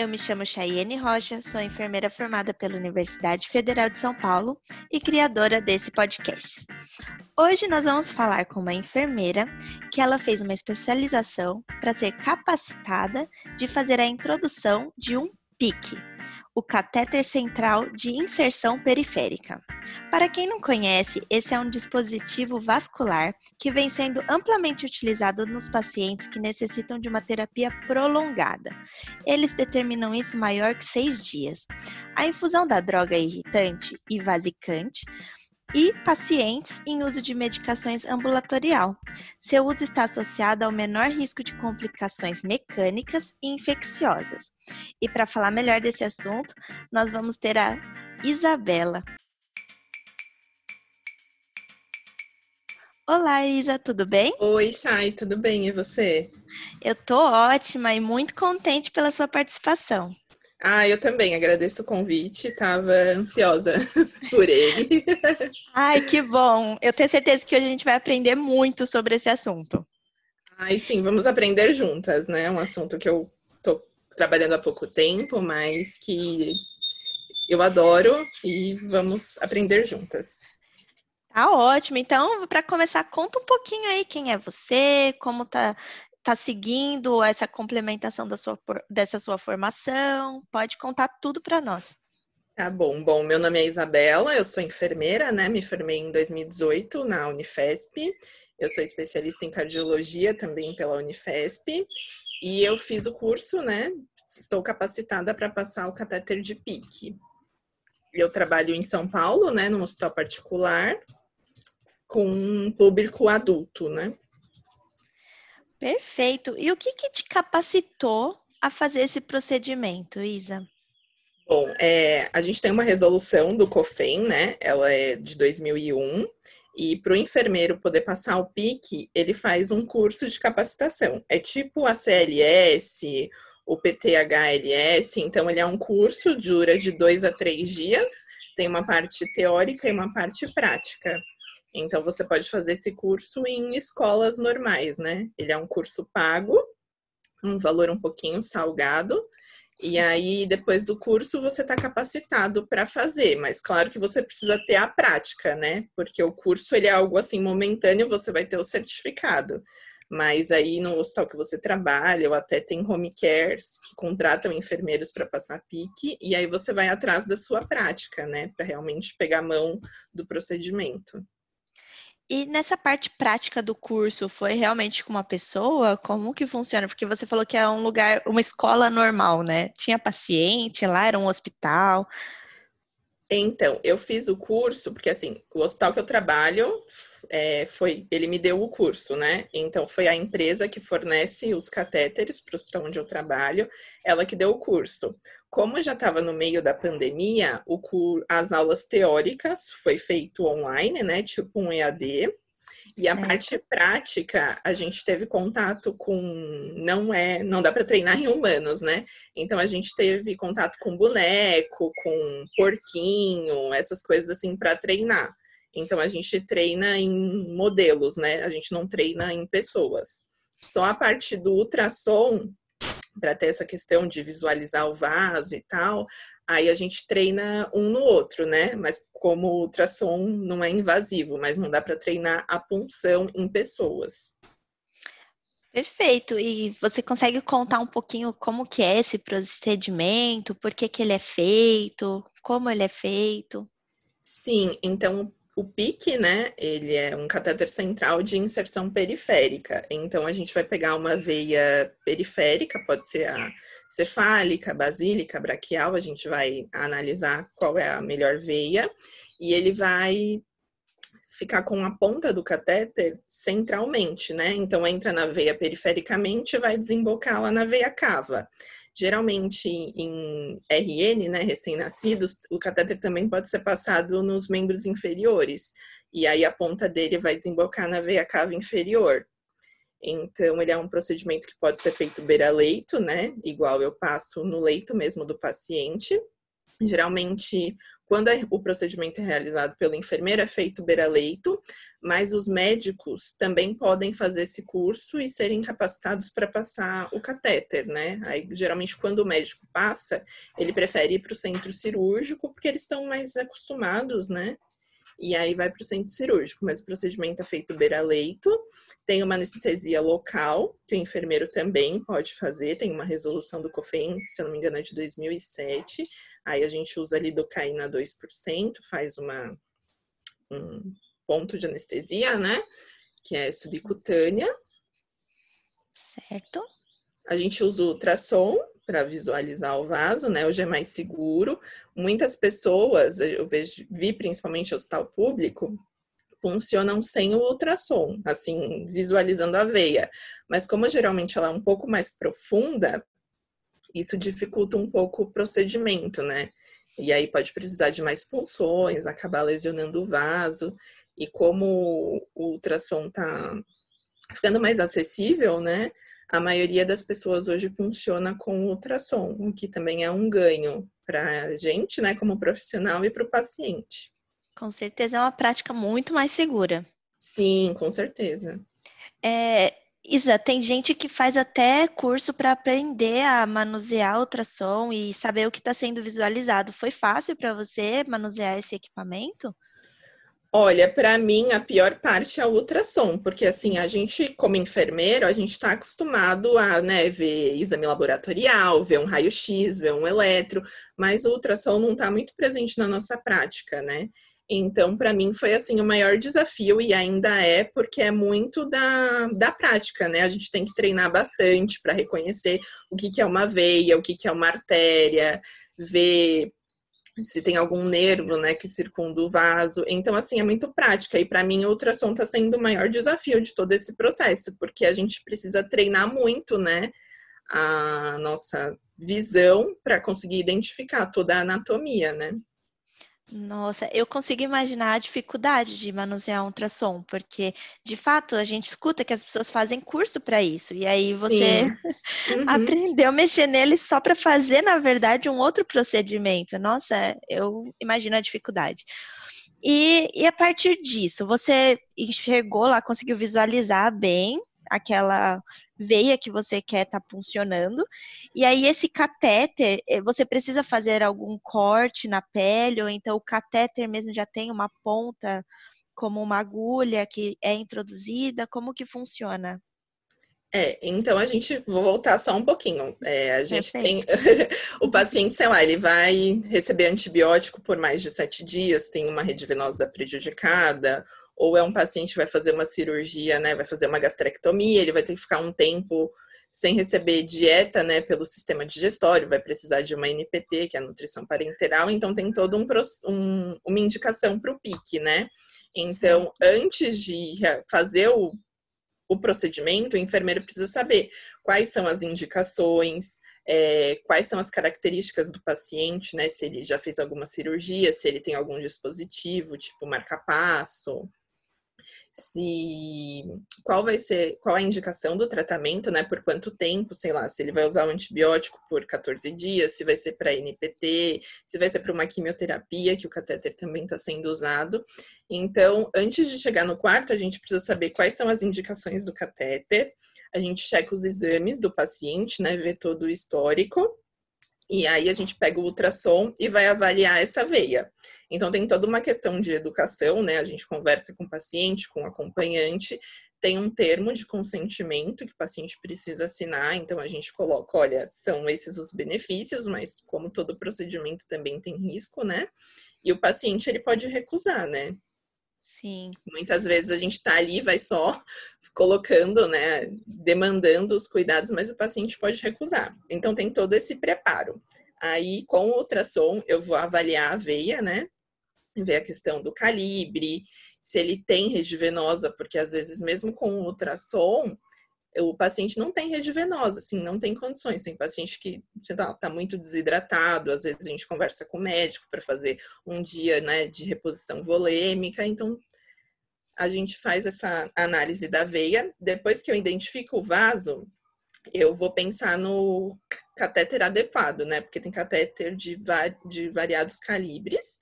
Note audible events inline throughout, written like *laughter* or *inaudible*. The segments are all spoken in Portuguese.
eu me chamo Chayene Rocha, sou enfermeira formada pela Universidade Federal de São Paulo e criadora desse podcast. Hoje nós vamos falar com uma enfermeira que ela fez uma especialização para ser capacitada de fazer a introdução de um PIC, o catéter central de inserção periférica. Para quem não conhece, esse é um dispositivo vascular que vem sendo amplamente utilizado nos pacientes que necessitam de uma terapia prolongada. Eles determinam isso maior que seis dias. A infusão da droga irritante e vasicante e pacientes em uso de medicações ambulatorial. Seu uso está associado ao menor risco de complicações mecânicas e infecciosas. E para falar melhor desse assunto, nós vamos ter a Isabela. Olá, Isa, tudo bem? Oi, Chay, tudo bem? E você? Eu tô ótima e muito contente pela sua participação. Ah, eu também agradeço o convite, estava ansiosa *laughs* por ele. Ai, que bom! Eu tenho certeza que hoje a gente vai aprender muito sobre esse assunto. Ai, sim, vamos aprender juntas, né? É um assunto que eu tô trabalhando há pouco tempo, mas que eu adoro e vamos aprender juntas. Tá ótimo. Então, para começar, conta um pouquinho aí quem é você, como tá está seguindo essa complementação da sua, dessa sua formação? Pode contar tudo para nós. Tá bom. Bom, meu nome é Isabela, eu sou enfermeira, né? Me formei em 2018 na Unifesp. Eu sou especialista em cardiologia também pela Unifesp. E eu fiz o curso, né? Estou capacitada para passar o catéter de PIC. Eu trabalho em São Paulo, né, num hospital particular, com um público adulto, né? Perfeito. E o que, que te capacitou a fazer esse procedimento, Isa? Bom, é, a gente tem uma resolução do COFEN, né? Ela é de 2001. E para o enfermeiro poder passar o PIC, ele faz um curso de capacitação. É tipo a CLS, o PTHLS. Então, ele é um curso, dura de dois a três dias. Tem uma parte teórica e uma parte prática. Então, você pode fazer esse curso em escolas normais, né? Ele é um curso pago, um valor um pouquinho salgado. E aí, depois do curso, você está capacitado para fazer, mas claro que você precisa ter a prática, né? Porque o curso ele é algo assim momentâneo, você vai ter o certificado. Mas aí no hospital que você trabalha, ou até tem home cares que contratam enfermeiros para passar pique, e aí você vai atrás da sua prática, né? Para realmente pegar a mão do procedimento. E nessa parte prática do curso, foi realmente com uma pessoa? Como que funciona? Porque você falou que é um lugar, uma escola normal, né? Tinha paciente lá, era um hospital. Então, eu fiz o curso, porque assim, o hospital que eu trabalho é, foi, ele me deu o curso, né? Então, foi a empresa que fornece os catéteres para o hospital onde eu trabalho, ela que deu o curso. Como já estava no meio da pandemia, o as aulas teóricas foi feito online, né? Tipo um EAD. E a é. parte prática, a gente teve contato com não é, não dá para treinar em humanos, né? Então a gente teve contato com boneco, com porquinho, essas coisas assim para treinar. Então a gente treina em modelos, né? A gente não treina em pessoas. Só a parte do ultrassom para ter essa questão de visualizar o vaso e tal, aí a gente treina um no outro, né? Mas como o ultrassom não é invasivo, mas não dá para treinar a punção em pessoas. Perfeito. E você consegue contar um pouquinho como que é esse procedimento, por que, que ele é feito, como ele é feito? Sim, então o PIC, né, ele é um catéter central de inserção periférica. Então, a gente vai pegar uma veia periférica, pode ser a cefálica, basílica, braquial, a gente vai analisar qual é a melhor veia, e ele vai ficar com a ponta do catéter centralmente, né? Então, entra na veia perifericamente e vai desembocar lá na veia cava. Geralmente em RN, né, recém-nascidos, o catéter também pode ser passado nos membros inferiores. E aí a ponta dele vai desembocar na veia cava inferior. Então, ele é um procedimento que pode ser feito beira-leito, né? Igual eu passo no leito mesmo do paciente. Geralmente, quando o procedimento é realizado pelo enfermeiro, é feito beira-leito, mas os médicos também podem fazer esse curso e serem capacitados para passar o catéter, né? Aí, geralmente, quando o médico passa, ele prefere ir para o centro cirúrgico, porque eles estão mais acostumados, né? E aí vai para o centro cirúrgico, mas o procedimento é feito beira-leito, tem uma anestesia local, que o enfermeiro também pode fazer, tem uma resolução do COFEM, se eu não me engano, é de 2007. Aí a gente usa a lidocaína 2%, faz uma, um ponto de anestesia, né? Que é subcutânea. Certo. A gente usa o ultrassom para visualizar o vaso, né? Hoje é mais seguro. Muitas pessoas, eu vejo, vi principalmente hospital público, funcionam sem o ultrassom, assim, visualizando a veia. Mas como geralmente ela é um pouco mais profunda, isso dificulta um pouco o procedimento, né? E aí pode precisar de mais pulsões, acabar lesionando o vaso. E como o ultrassom tá ficando mais acessível, né? A maioria das pessoas hoje funciona com ultrassom, o que também é um ganho para a gente, né, como profissional e para o paciente. Com certeza é uma prática muito mais segura. Sim, com certeza. É, Isa, tem gente que faz até curso para aprender a manusear ultrassom e saber o que está sendo visualizado. Foi fácil para você manusear esse equipamento? Olha, para mim a pior parte é o ultrassom, porque assim, a gente, como enfermeiro, a gente está acostumado a né, ver exame laboratorial, ver um raio-x, ver um eletro, mas o ultrassom não está muito presente na nossa prática, né? Então, para mim, foi assim o maior desafio e ainda é porque é muito da, da prática, né? A gente tem que treinar bastante para reconhecer o que, que é uma veia, o que, que é uma artéria, ver se tem algum nervo, né, que circunda o vaso. Então, assim, é muito prática. E para mim, o ultrassom está sendo o maior desafio de todo esse processo, porque a gente precisa treinar muito, né, a nossa visão para conseguir identificar toda a anatomia, né? Nossa, eu consigo imaginar a dificuldade de manusear um ultrassom, porque de fato a gente escuta que as pessoas fazem curso para isso, e aí você *laughs* uhum. aprendeu a mexer nele só para fazer, na verdade, um outro procedimento. Nossa, eu imagino a dificuldade. E, e a partir disso, você enxergou lá, conseguiu visualizar bem aquela veia que você quer estar tá funcionando. E aí, esse catéter, eh, você precisa fazer algum corte na pele, ou então o catéter mesmo já tem uma ponta como uma agulha que é introduzida? Como que funciona? É, então a gente vou voltar só um pouquinho. É, a gente Perfeito. tem *laughs* o paciente, sei lá, ele vai receber antibiótico por mais de sete dias, tem uma rede venosa prejudicada, ou é um paciente que vai fazer uma cirurgia, né, vai fazer uma gastrectomia, ele vai ter que ficar um tempo sem receber dieta, né, pelo sistema digestório, vai precisar de uma NPT, que é a nutrição parenteral, então tem todo um, um uma indicação para o PIC, né? Então, antes de fazer o, o procedimento, o enfermeiro precisa saber quais são as indicações, é, quais são as características do paciente, né? Se ele já fez alguma cirurgia, se ele tem algum dispositivo, tipo marca-passo, se qual vai ser, qual a indicação do tratamento, né? Por quanto tempo, sei lá, se ele vai usar o antibiótico por 14 dias, se vai ser para NPT, se vai ser para uma quimioterapia, que o catéter também está sendo usado. Então, antes de chegar no quarto, a gente precisa saber quais são as indicações do catéter. A gente checa os exames do paciente, né? Ver todo o histórico. E aí a gente pega o ultrassom e vai avaliar essa veia. Então tem toda uma questão de educação, né? A gente conversa com o paciente, com o acompanhante, tem um termo de consentimento que o paciente precisa assinar, então a gente coloca, olha, são esses os benefícios, mas como todo procedimento também tem risco, né? E o paciente ele pode recusar, né? Sim. Muitas vezes a gente está ali, vai só *laughs* colocando, né, demandando os cuidados, mas o paciente pode recusar. Então tem todo esse preparo. Aí, com o ultrassom, eu vou avaliar a veia, né? Ver a questão do calibre, se ele tem rede venosa, porque às vezes, mesmo com o ultrassom, o paciente não tem rede venosa, assim, não tem condições. Tem paciente que está tá muito desidratado, às vezes a gente conversa com o médico para fazer um dia né, de reposição volêmica, então a gente faz essa análise da veia. Depois que eu identifico o vaso, eu vou pensar no catéter adequado, né? Porque tem catéter de, de variados calibres.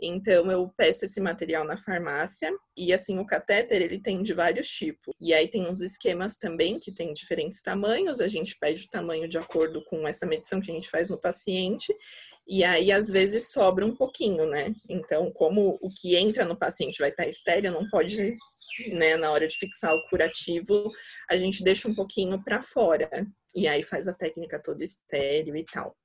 Então eu peço esse material na farmácia e assim o catéter ele tem de vários tipos. E aí tem uns esquemas também que tem diferentes tamanhos, a gente pede o tamanho de acordo com essa medição que a gente faz no paciente. E aí às vezes sobra um pouquinho, né? Então, como o que entra no paciente vai estar estéreo, não pode né, na hora de fixar o curativo, a gente deixa um pouquinho para fora. E aí faz a técnica toda estéreo e tal.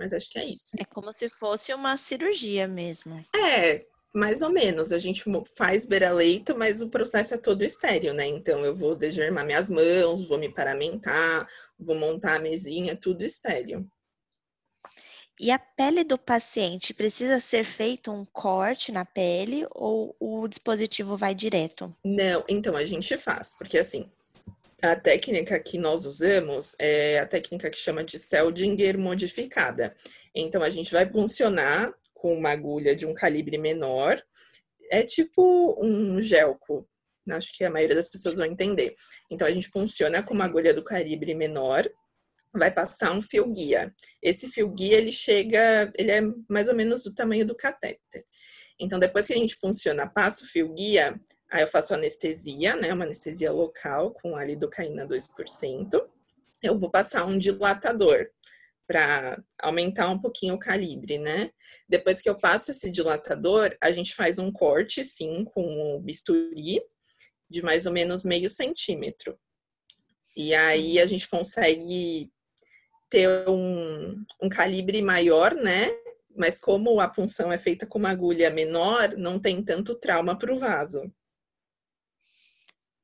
Mas acho que é isso. É como se fosse uma cirurgia mesmo. É, mais ou menos. A gente faz beira-leito, mas o processo é todo estéreo, né? Então eu vou degermar minhas mãos, vou me paramentar, vou montar a mesinha, tudo estéreo. E a pele do paciente precisa ser feito um corte na pele ou o dispositivo vai direto? Não, então a gente faz, porque assim, a técnica que nós usamos é a técnica que chama de Seldinger modificada. Então a gente vai funcionar com uma agulha de um calibre menor, é tipo um gelco. Acho que a maioria das pessoas vão entender. Então a gente funciona com uma agulha do calibre menor vai passar um fio guia. Esse fio guia ele chega, ele é mais ou menos do tamanho do catéter. Então depois que a gente funciona, passa o fio guia, aí eu faço anestesia, né, uma anestesia local com a lidocaína 2%. Eu vou passar um dilatador para aumentar um pouquinho o calibre, né? Depois que eu passo esse dilatador, a gente faz um corte, sim, com o bisturi de mais ou menos meio centímetro. E aí a gente consegue ter um, um calibre maior, né? Mas como a punção é feita com uma agulha menor, não tem tanto trauma para o vaso.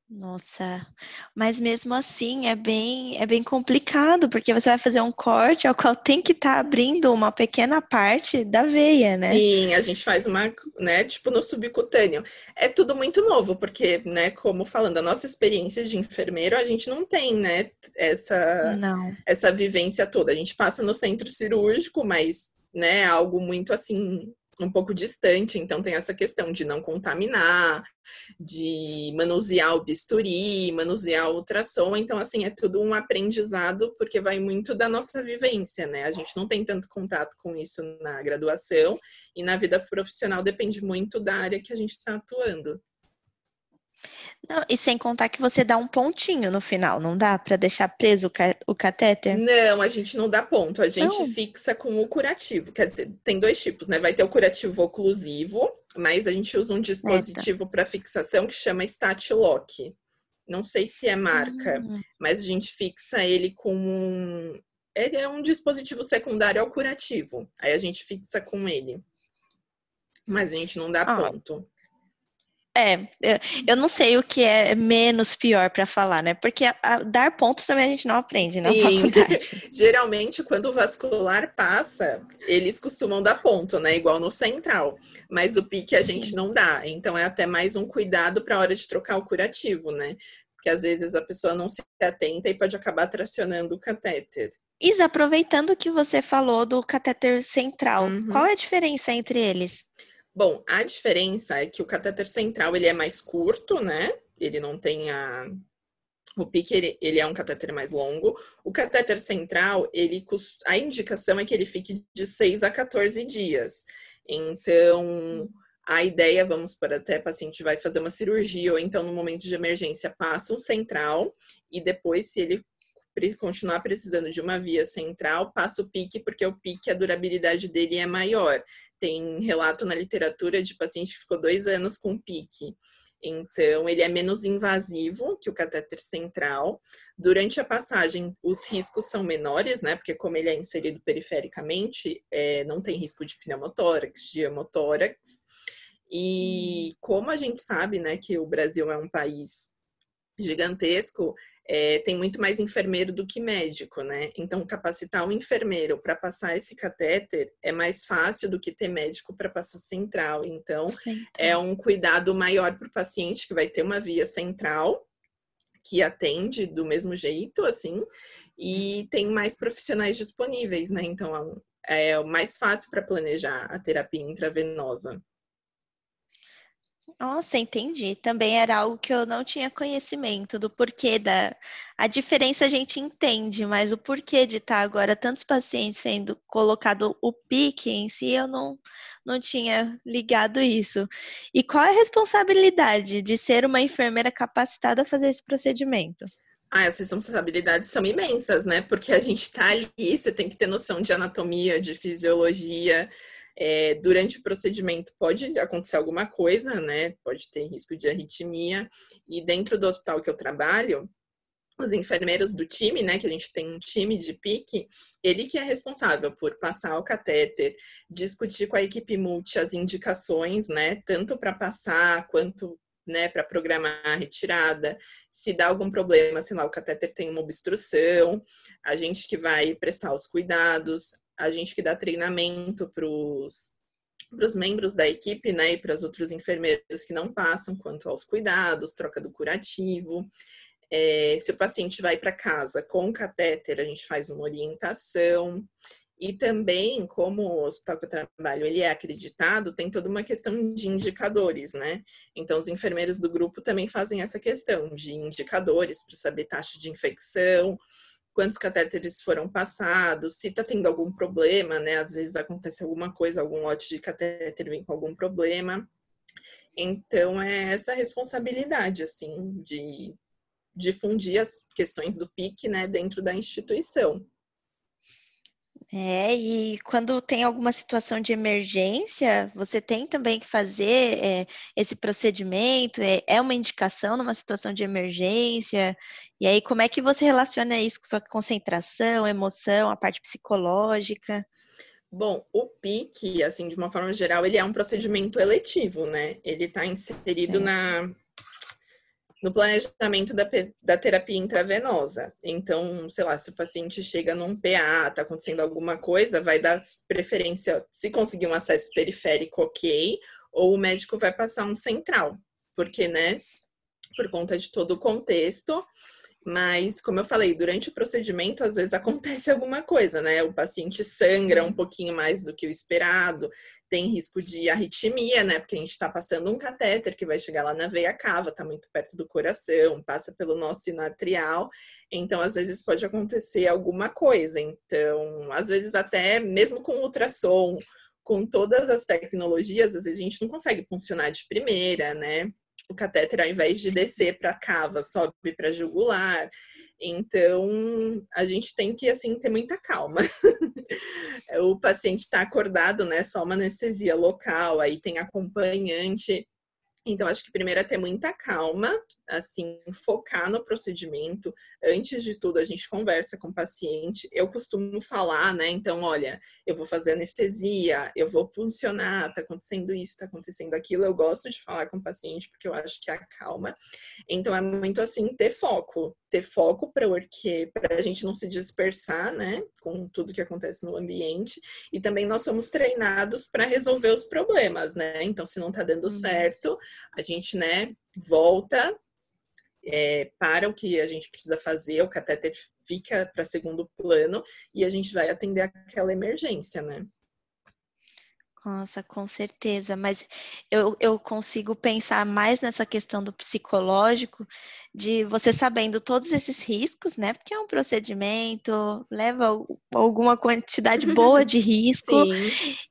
Nossa, mas mesmo assim é bem, é bem complicado, porque você vai fazer um corte ao qual tem que estar tá abrindo uma pequena parte da veia, né? Sim, a gente faz uma, né, tipo no subcutâneo. É tudo muito novo, porque, né, como falando, a nossa experiência de enfermeiro, a gente não tem, né, essa, não. essa vivência toda. A gente passa no centro cirúrgico, mas, né, algo muito assim, um pouco distante, então tem essa questão de não contaminar, de manusear o bisturi, manusear o ultrassom, então assim é tudo um aprendizado porque vai muito da nossa vivência, né? A gente não tem tanto contato com isso na graduação e na vida profissional depende muito da área que a gente está atuando. Não, e sem contar que você dá um pontinho no final, não dá para deixar preso o, catéter? Não, a gente não dá ponto, a gente não. fixa com o curativo. Quer dizer, tem dois tipos, né? Vai ter o curativo oclusivo, mas a gente usa um dispositivo para fixação que chama Lock. Não sei se é marca, hum. mas a gente fixa ele com um. Ele é um dispositivo secundário ao curativo. Aí a gente fixa com ele. Mas a gente não dá ah. ponto. É, eu não sei o que é menos pior para falar, né? Porque a, a, dar pontos também a gente não aprende na faculdade. *laughs* Geralmente, quando o vascular passa, eles costumam dar ponto, né? Igual no central. Mas o pique a gente não dá. Então, é até mais um cuidado para a hora de trocar o curativo, né? Porque às vezes a pessoa não se atenta e pode acabar tracionando o catéter. Isa, aproveitando que você falou do catéter central, uhum. qual é a diferença entre eles? Bom, a diferença é que o catéter central ele é mais curto, né? Ele não tem a o pique ele, ele, é um catéter mais longo. O catéter central, ele a indicação é que ele fique de 6 a 14 dias. Então, a ideia, vamos para até paciente vai fazer uma cirurgia ou então no momento de emergência passa um central e depois se ele continuar precisando de uma via central, passa o pique, porque o pique, a durabilidade dele é maior. Tem relato na literatura de paciente que ficou dois anos com pique. Então, ele é menos invasivo que o catéter central. Durante a passagem, os riscos são menores, né? Porque como ele é inserido perifericamente, é, não tem risco de pneumotórax, de hemotórax. E como a gente sabe, né, que o Brasil é um país gigantesco, é, tem muito mais enfermeiro do que médico, né? Então, capacitar um enfermeiro para passar esse catéter é mais fácil do que ter médico para passar central. Então, Sim. é um cuidado maior para o paciente que vai ter uma via central que atende do mesmo jeito, assim, e tem mais profissionais disponíveis, né? Então, é mais fácil para planejar a terapia intravenosa. Nossa, entendi. Também era algo que eu não tinha conhecimento do porquê da. A diferença a gente entende, mas o porquê de estar agora tantos pacientes sendo colocado o pique em si, eu não, não tinha ligado isso. E qual é a responsabilidade de ser uma enfermeira capacitada a fazer esse procedimento? Ah, as responsabilidades são imensas, né? Porque a gente está ali, você tem que ter noção de anatomia, de fisiologia, é, durante o procedimento pode acontecer alguma coisa, né? Pode ter risco de arritmia. E dentro do hospital que eu trabalho, os enfermeiros do time, né, que a gente tem um time de pique, ele que é responsável por passar o catéter, discutir com a equipe multi as indicações, né, tanto para passar quanto né, para programar a retirada. Se dá algum problema, sei lá, o catéter tem uma obstrução, a gente que vai prestar os cuidados, a gente que dá treinamento para os membros da equipe, né, e para os outros enfermeiros que não passam quanto aos cuidados, troca do curativo. É, se o paciente vai para casa com catéter, a gente faz uma orientação. E também, como o hospital que eu trabalho, ele é acreditado, tem toda uma questão de indicadores, né? Então, os enfermeiros do grupo também fazem essa questão de indicadores para saber taxa de infecção, quantos catéteres foram passados, se está tendo algum problema, né? Às vezes acontece alguma coisa, algum lote de catéter vem com algum problema. Então, é essa responsabilidade, assim, de difundir as questões do PIC, né, dentro da instituição. É, e quando tem alguma situação de emergência, você tem também que fazer é, esse procedimento, é, é, uma indicação numa situação de emergência, e aí como é que você relaciona isso com sua concentração, emoção, a parte psicológica? Bom, o PIC, assim, de uma forma geral, ele é um procedimento eletivo, né? Ele está inserido é. na no planejamento da, da terapia intravenosa. Então, sei lá, se o paciente chega num PA, tá acontecendo alguma coisa, vai dar preferência, se conseguir um acesso periférico, ok, ou o médico vai passar um central, porque, né, por conta de todo o contexto, mas, como eu falei, durante o procedimento, às vezes *laughs* acontece alguma coisa, né? O paciente sangra um pouquinho mais do que o esperado, tem risco de arritmia, né? Porque a gente está passando um catéter que vai chegar lá na veia cava, está muito perto do coração, passa pelo nosso sinatrial, então às vezes pode acontecer alguma coisa. Então, às vezes até mesmo com ultrassom, com todas as tecnologias, às vezes a gente não consegue funcionar de primeira, né? O catéter, ao invés de descer para a cava, sobe para jugular. Então, a gente tem que, assim, ter muita calma. *laughs* o paciente está acordado, né? Só uma anestesia local, aí tem acompanhante. Então, acho que primeiro é ter muita calma, assim, focar no procedimento. Antes de tudo, a gente conversa com o paciente. Eu costumo falar, né? Então, olha, eu vou fazer anestesia, eu vou funcionar, tá acontecendo isso, tá acontecendo aquilo. Eu gosto de falar com o paciente porque eu acho que acalma. Então, é muito assim, ter foco. Ter foco porque para a gente não se dispersar, né? Com tudo que acontece no ambiente. E também nós somos treinados para resolver os problemas, né? Então, se não tá dando uhum. certo, a gente, né, volta é, para o que a gente precisa fazer, o catéter fica para segundo plano e a gente vai atender aquela emergência, né? Nossa, com certeza, mas eu, eu consigo pensar mais nessa questão do psicológico, de você sabendo todos esses riscos, né? Porque é um procedimento, leva alguma quantidade boa de *laughs* risco,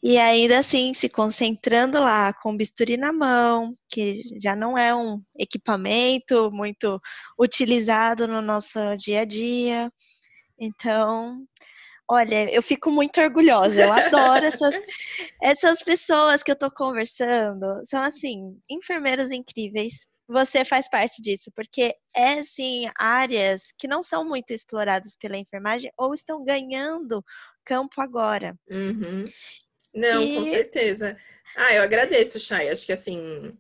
e ainda assim se concentrando lá com bisturi na mão, que já não é um equipamento muito utilizado no nosso dia a dia. Então, Olha, eu fico muito orgulhosa. Eu adoro *laughs* essas, essas pessoas que eu tô conversando. São, assim, enfermeiras incríveis. Você faz parte disso, porque é, assim, áreas que não são muito exploradas pela enfermagem ou estão ganhando campo agora. Uhum. Não, e... com certeza. Ah, eu agradeço, Chay. Acho que, assim,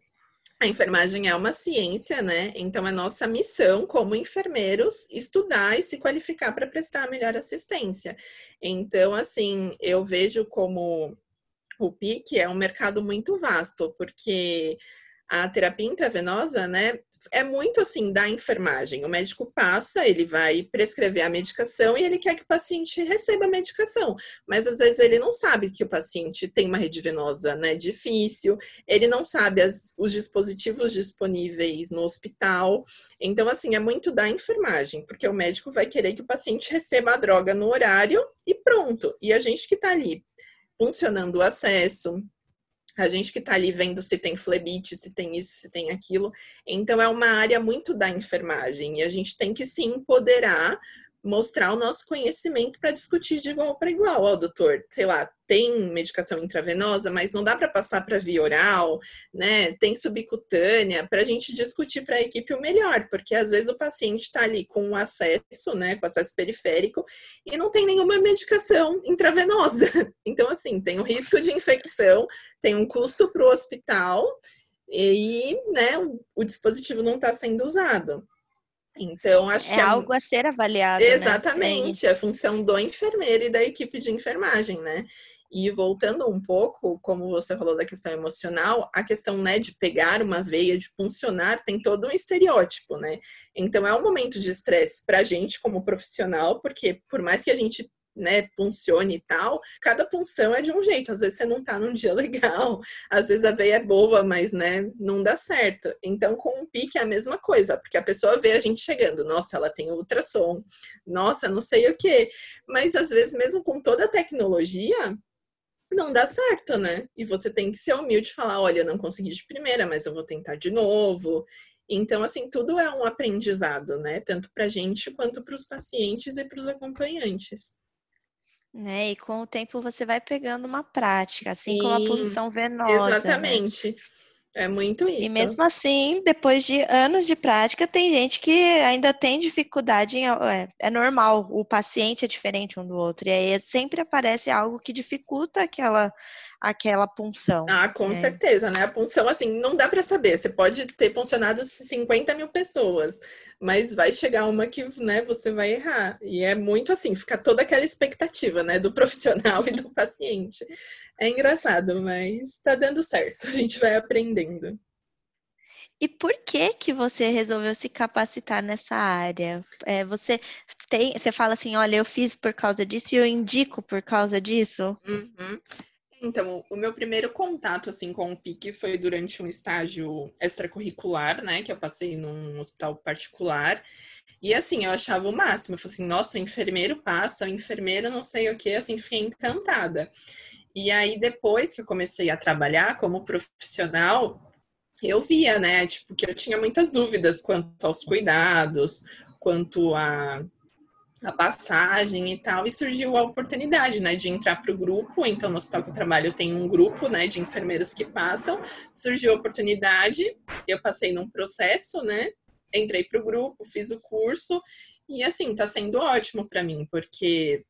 a enfermagem é uma ciência, né? Então é nossa missão como enfermeiros estudar e se qualificar para prestar a melhor assistência. Então, assim, eu vejo como o PIC é um mercado muito vasto, porque a terapia intravenosa, né, é muito assim da enfermagem. O médico passa, ele vai prescrever a medicação e ele quer que o paciente receba a medicação. Mas às vezes ele não sabe que o paciente tem uma rede venosa né, difícil, ele não sabe as, os dispositivos disponíveis no hospital. Então, assim, é muito da enfermagem, porque o médico vai querer que o paciente receba a droga no horário e pronto. E a gente que está ali funcionando o acesso, a gente que está ali vendo se tem flebite, se tem isso, se tem aquilo. Então, é uma área muito da enfermagem e a gente tem que se empoderar mostrar o nosso conhecimento para discutir de igual para igual. Ó, doutor, sei lá, tem medicação intravenosa, mas não dá para passar para via oral, né? Tem subcutânea, para a gente discutir para a equipe o melhor, porque às vezes o paciente está ali com acesso, né, com acesso periférico, e não tem nenhuma medicação intravenosa. *laughs* Então, assim, tem um risco de infecção, tem um custo para o hospital, e né, o dispositivo não está sendo usado. Então, acho é que é algo a ser avaliado. Né? Exatamente, né? a função do enfermeiro e da equipe de enfermagem, né? E voltando um pouco, como você falou da questão emocional, a questão né, de pegar uma veia, de funcionar, tem todo um estereótipo, né? Então é um momento de estresse para a gente como profissional, porque por mais que a gente né, puncione e tal, cada punção é de um jeito. Às vezes você não tá num dia *laughs* legal, às vezes a veia é boa, mas, né, não dá certo. Então, com o pique é a mesma coisa, porque a pessoa vê a gente chegando, nossa, ela tem ultrassom, nossa, não sei o que. Mas às vezes, mesmo com toda a tecnologia, não dá certo, né? E você tem que ser humilde e falar, olha, eu não consegui de primeira, mas eu vou tentar de novo. Então, assim, tudo é um aprendizado, né? Tanto para a gente quanto para os pacientes e para os acompanhantes. Né? E com o tempo você vai pegando uma prática, assim Sim, como a posição venosa. Né? Exatamente. Né? É muito isso. E mesmo assim, depois de anos de prática, tem gente que ainda tem dificuldade em. É, é, normal, o paciente é diferente um do outro. E aí sempre aparece algo que dificulta aquela, aquela punção. Ah, com né? certeza, né? A punção, assim, não dá para saber. Você pode ter puncionado 50 mil pessoas, mas vai chegar uma que, né, você vai errar. E é muito assim, fica toda aquela expectativa, né, do profissional e do *laughs* paciente. É engraçado, mas tá dando certo. A gente vai aprendendo. E por que que você resolveu se capacitar nessa área? É, você tem, você fala assim, olha, eu fiz por causa disso e eu indico por causa disso? Uhum. Então, o meu primeiro contato assim com o PIC foi durante um estágio extracurricular, né, que eu passei num hospital particular. E assim, eu achava o máximo. Eu falei assim, nossa, o enfermeiro passa, o enfermeiro não sei o que, assim, fiquei encantada. E aí, depois que eu comecei a trabalhar como profissional, eu via, né, tipo, que eu tinha muitas dúvidas quanto aos cuidados, quanto a, a passagem e tal, e surgiu a oportunidade, né, de entrar para o grupo. Então, no hospital que eu trabalho, tenho um grupo, né, de enfermeiros que passam. Surgiu a oportunidade, eu passei num processo, né, entrei para o grupo, fiz o curso, e assim, tá sendo ótimo para mim, porque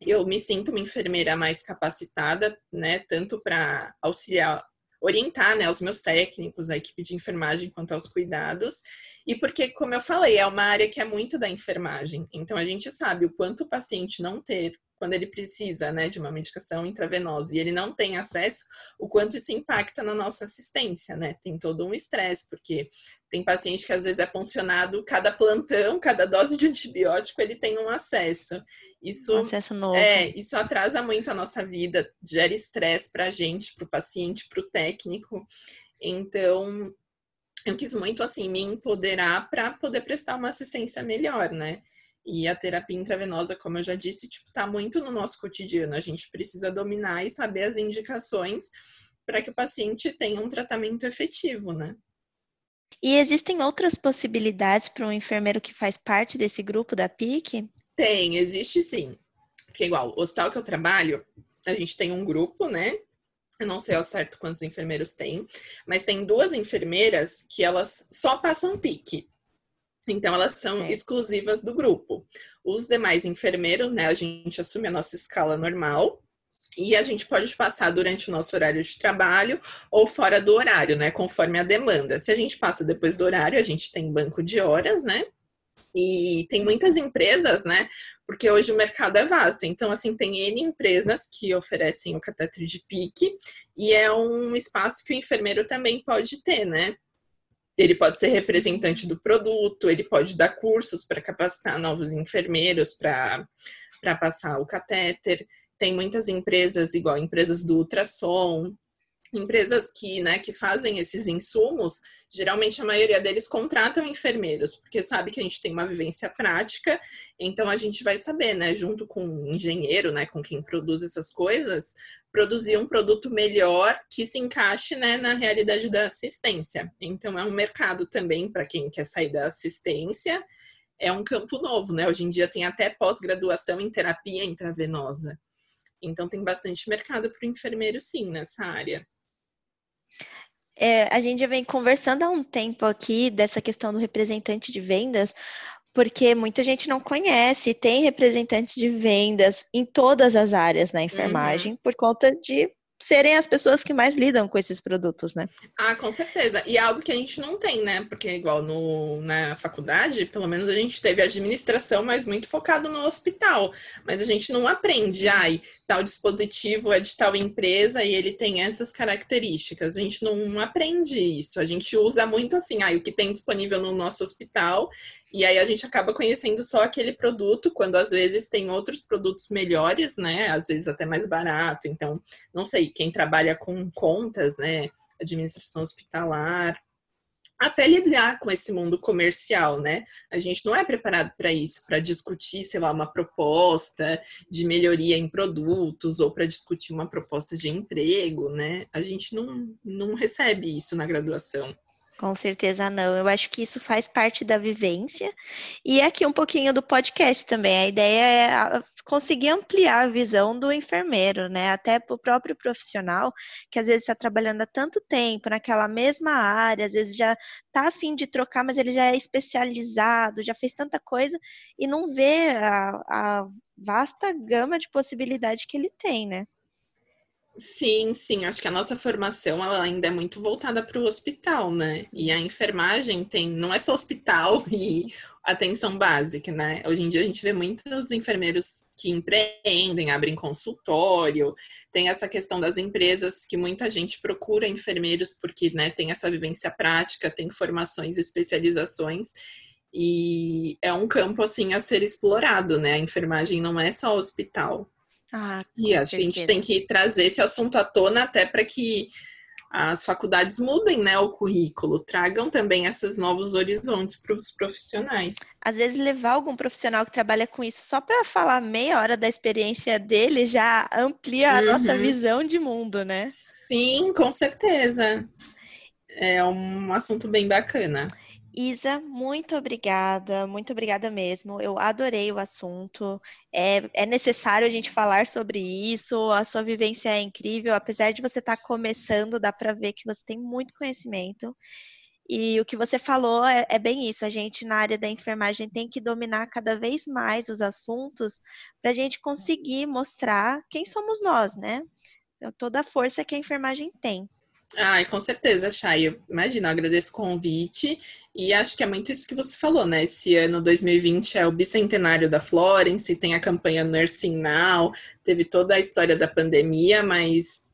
eu me sinto uma enfermeira mais capacitada, né, tanto para auxiliar, orientar, né, os meus técnicos, a equipe de enfermagem quanto aos cuidados, e porque, como eu falei, é uma área que é muito da enfermagem, então a gente sabe o quanto o paciente não ter quando ele precisa, né, de uma medicação intravenosa e ele não tem acesso, o quanto isso impacta na nossa assistência, né? Tem todo um estresse, porque tem paciente que às vezes é funcionado cada plantão, cada dose de antibiótico, ele tem um acesso. Isso um acesso novo. é, isso atrasa muito a nossa vida, gera estresse para a gente, para o paciente, para o técnico. Então, eu quis muito assim me empoderar para poder prestar uma assistência melhor, né? E a terapia intravenosa, como eu já disse, tipo, tá muito no nosso cotidiano. A gente precisa dominar e saber as indicações para que o paciente tenha um tratamento efetivo, né? E existem outras possibilidades para um enfermeiro que faz parte desse grupo da PIC? Tem, existe sim. Porque igual, o hospital que eu trabalho, a gente tem um grupo, né? Eu não sei ao certo quantos enfermeiros tem, mas tem duas enfermeiras que elas só passam PIC. Então, elas são certo. exclusivas do grupo. Os demais enfermeiros, né, a gente assume a nossa escala normal e a gente pode passar durante o nosso horário de trabalho ou fora do horário, né, conforme a demanda. Se a gente passa depois do horário, a gente tem banco de horas, né? E tem muitas empresas, né, porque hoje o mercado é vasto. Então, assim, tem N empresas que oferecem o catéter de pique e é um espaço que o enfermeiro também pode ter, né? Ele pode ser representante do produto, ele pode dar cursos para capacitar novos enfermeiros para passar o catéter. Tem muitas empresas, igual empresas do ultrassom, empresas que, né, que fazem esses insumos, geralmente a maioria deles contratam enfermeiros, porque sabe que a gente tem uma vivência prática, então a gente vai saber, né, junto com o engenheiro, né, com quem produz essas coisas, produzir um produto melhor que se encaixe, né, na realidade da assistência. Então é um mercado também para quem quer sair da assistência, é um campo novo, né? Hoje em dia tem até pós-graduação em terapia intravenosa. Então tem bastante mercado para o enfermeiro sim nessa área. É, a gente já vem conversando há um tempo aqui dessa questão do representante de vendas, porque muita gente não conhece, tem representante de vendas em todas as áreas na enfermagem, uhum. por conta de serem as pessoas que mais lidam com esses produtos, né? Ah, com certeza. E é algo que a gente não tem, né? Porque igual no, na faculdade, pelo menos a gente teve administração, mas muito focado no hospital. Mas a gente não aprende, ai, tal dispositivo é de tal empresa e ele tem essas características. A gente não aprende isso. A gente usa muito assim, ai, o que tem disponível no nosso hospital e aí a gente acaba conhecendo só aquele produto, quando às vezes tem outros produtos melhores, né? Às vezes até mais barato. Então, não sei, quem trabalha com contas, né? Administração hospitalar, até lidar com esse mundo comercial, né? A gente não é preparado para isso, para discutir, sei lá, uma proposta de melhoria em produtos ou para discutir uma proposta de emprego, né? A gente não, não recebe isso na graduação. Com certeza não. Eu acho que isso faz parte da vivência. E aqui um pouquinho do podcast também. A ideia é conseguir ampliar a visão do enfermeiro, né? Até para o próprio profissional, que às vezes está trabalhando há tanto tempo naquela mesma área, às vezes já está afim de trocar, mas ele já é especializado, já fez tanta coisa e não vê a, a vasta gama de possibilidades que ele tem, né? Sim, sim. Acho que a nossa formação ela ainda é muito voltada para o hospital, né? E a enfermagem tem, não é só hospital *laughs* e atenção básica, né? Hoje em dia a gente vê muitos enfermeiros que empreendem, abrem consultório, tem essa questão das empresas que muita gente procura enfermeiros porque, né, tem essa vivência prática, tem formações, especializações. E é um campo assim a ser explorado, né? A enfermagem não é só hospital. Ah, e a gente tem que trazer esse assunto à tona até para que as faculdades mudem né, o currículo, tragam também esses novos horizontes para os profissionais. Às vezes, levar algum profissional que trabalha com isso só para falar meia hora da experiência dele já amplia a uhum. nossa visão de mundo, né? Sim, com certeza. É um assunto bem bacana. Isa, muito obrigada, muito obrigada mesmo. Eu adorei o assunto. É, é, necessário a gente falar sobre isso. A sua vivência é incrível, apesar de você estar tá começando, dá para ver que você tem muito conhecimento. E o que você falou é, é, bem isso. A gente, na área da enfermagem, tem que dominar cada vez mais os assuntos para a gente conseguir mostrar quem somos nós, né? Então, toda a força que a enfermagem tem. Ai, com certeza, Chay. Imagina, eu agradeço o convite e acho que é muito isso que você falou, né? Esse ano 2020 é o bicentenário da Florence, tem a campanha Nursing Now, teve toda a história da pandemia, mas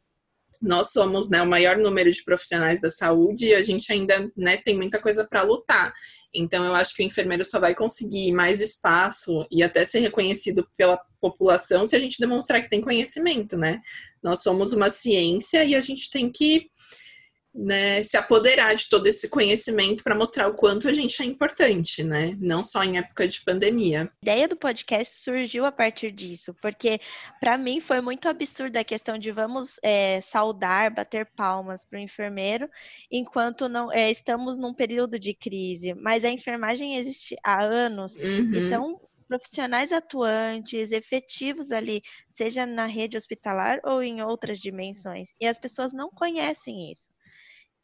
nós somos né, o maior número de profissionais da saúde e a gente ainda né, tem muita coisa para lutar. Então, eu acho que o enfermeiro só vai conseguir mais espaço e até ser reconhecido pela população se a gente demonstrar que tem conhecimento, né? Nós somos uma ciência e a gente tem que né, se apoderar de todo esse conhecimento para mostrar o quanto a gente é importante, né? Não só em época de pandemia. A ideia do podcast surgiu a partir disso, porque para mim foi muito absurda a questão de vamos é, saudar, bater palmas para o enfermeiro, enquanto não é, estamos num período de crise. Mas a enfermagem existe há anos uhum. e são profissionais atuantes, efetivos ali, seja na rede hospitalar ou em outras dimensões. E as pessoas não conhecem isso.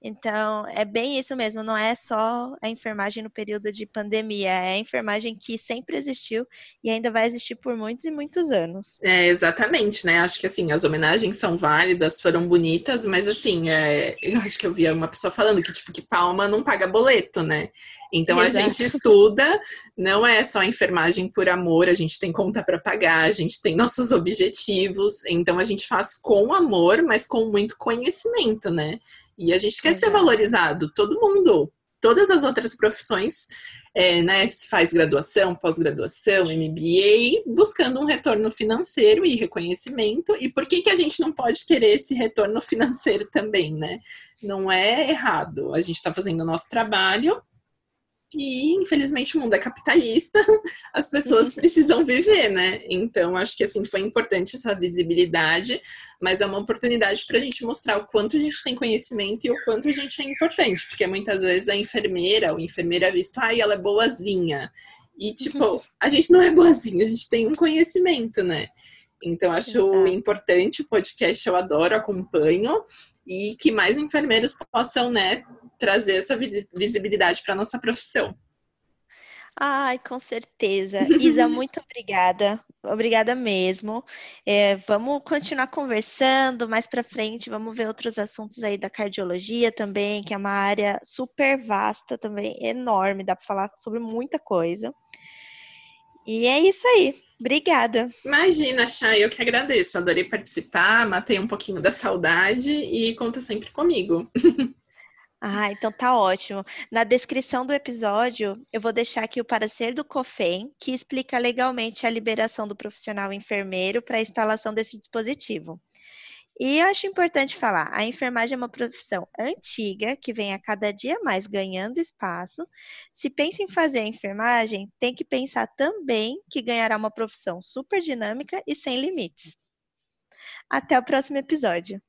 Então, é bem isso mesmo, não é só a enfermagem no período de pandemia, é a enfermagem que sempre existiu e ainda vai existir por muitos e muitos anos. É, exatamente, né? Acho que assim, as homenagens são válidas, foram bonitas, mas assim, é, eu acho que eu via uma pessoa falando que, tipo, que palma não paga boleto, né? Então Exato. a gente estuda, não é só enfermagem por amor, a gente tem conta para pagar, a gente tem nossos objetivos, então a gente faz com amor, mas com muito conhecimento, né? E a gente quer ser valorizado, todo mundo. Todas as outras profissões, é, né, faz graduação, pós-graduação, MBA, buscando um retorno financeiro e reconhecimento. E por que, que a gente não pode querer esse retorno *laughs* financeiro também, né? Não é errado. A gente está fazendo o nosso trabalho e, infelizmente, o mundo é capitalista, *laughs* as pessoas precisam viver, né? Então, acho que, assim, foi importante essa visibilidade, mas é uma oportunidade para a gente mostrar o quanto a gente tem conhecimento e o quanto a gente é importante, porque muitas vezes a enfermeira, o enfermeiro é visto, ai, ela é boazinha. E, tipo, a gente não é boazinha, a gente tem um conhecimento, né? Então, acho Exato. importante o podcast, eu adoro, acompanho, e que mais enfermeiros possam, né, trazer essa visibilidade para nossa profissão. Ai, com certeza. Isa, *laughs* muito obrigada. Obrigada mesmo. É, vamos continuar conversando mais para frente. Vamos ver outros assuntos aí da cardiologia também, que é uma área super vasta também, enorme. Dá para falar sobre muita coisa. E é isso aí. Obrigada. Imagina, Chay, eu que agradeço. Adorei participar, matei um pouquinho da saudade e conta sempre comigo. *laughs* Ah, então tá ótimo. Na descrição do episódio, eu vou deixar aqui o parecer do COFEM, que explica legalmente a liberação do profissional enfermeiro para a instalação desse dispositivo. E eu acho importante falar, a enfermagem é uma profissão antiga, que vem a cada dia mais ganhando espaço. Se pensa em fazer a enfermagem, tem que pensar também que ganhará uma profissão super dinâmica e sem limites. Até o próximo episódio.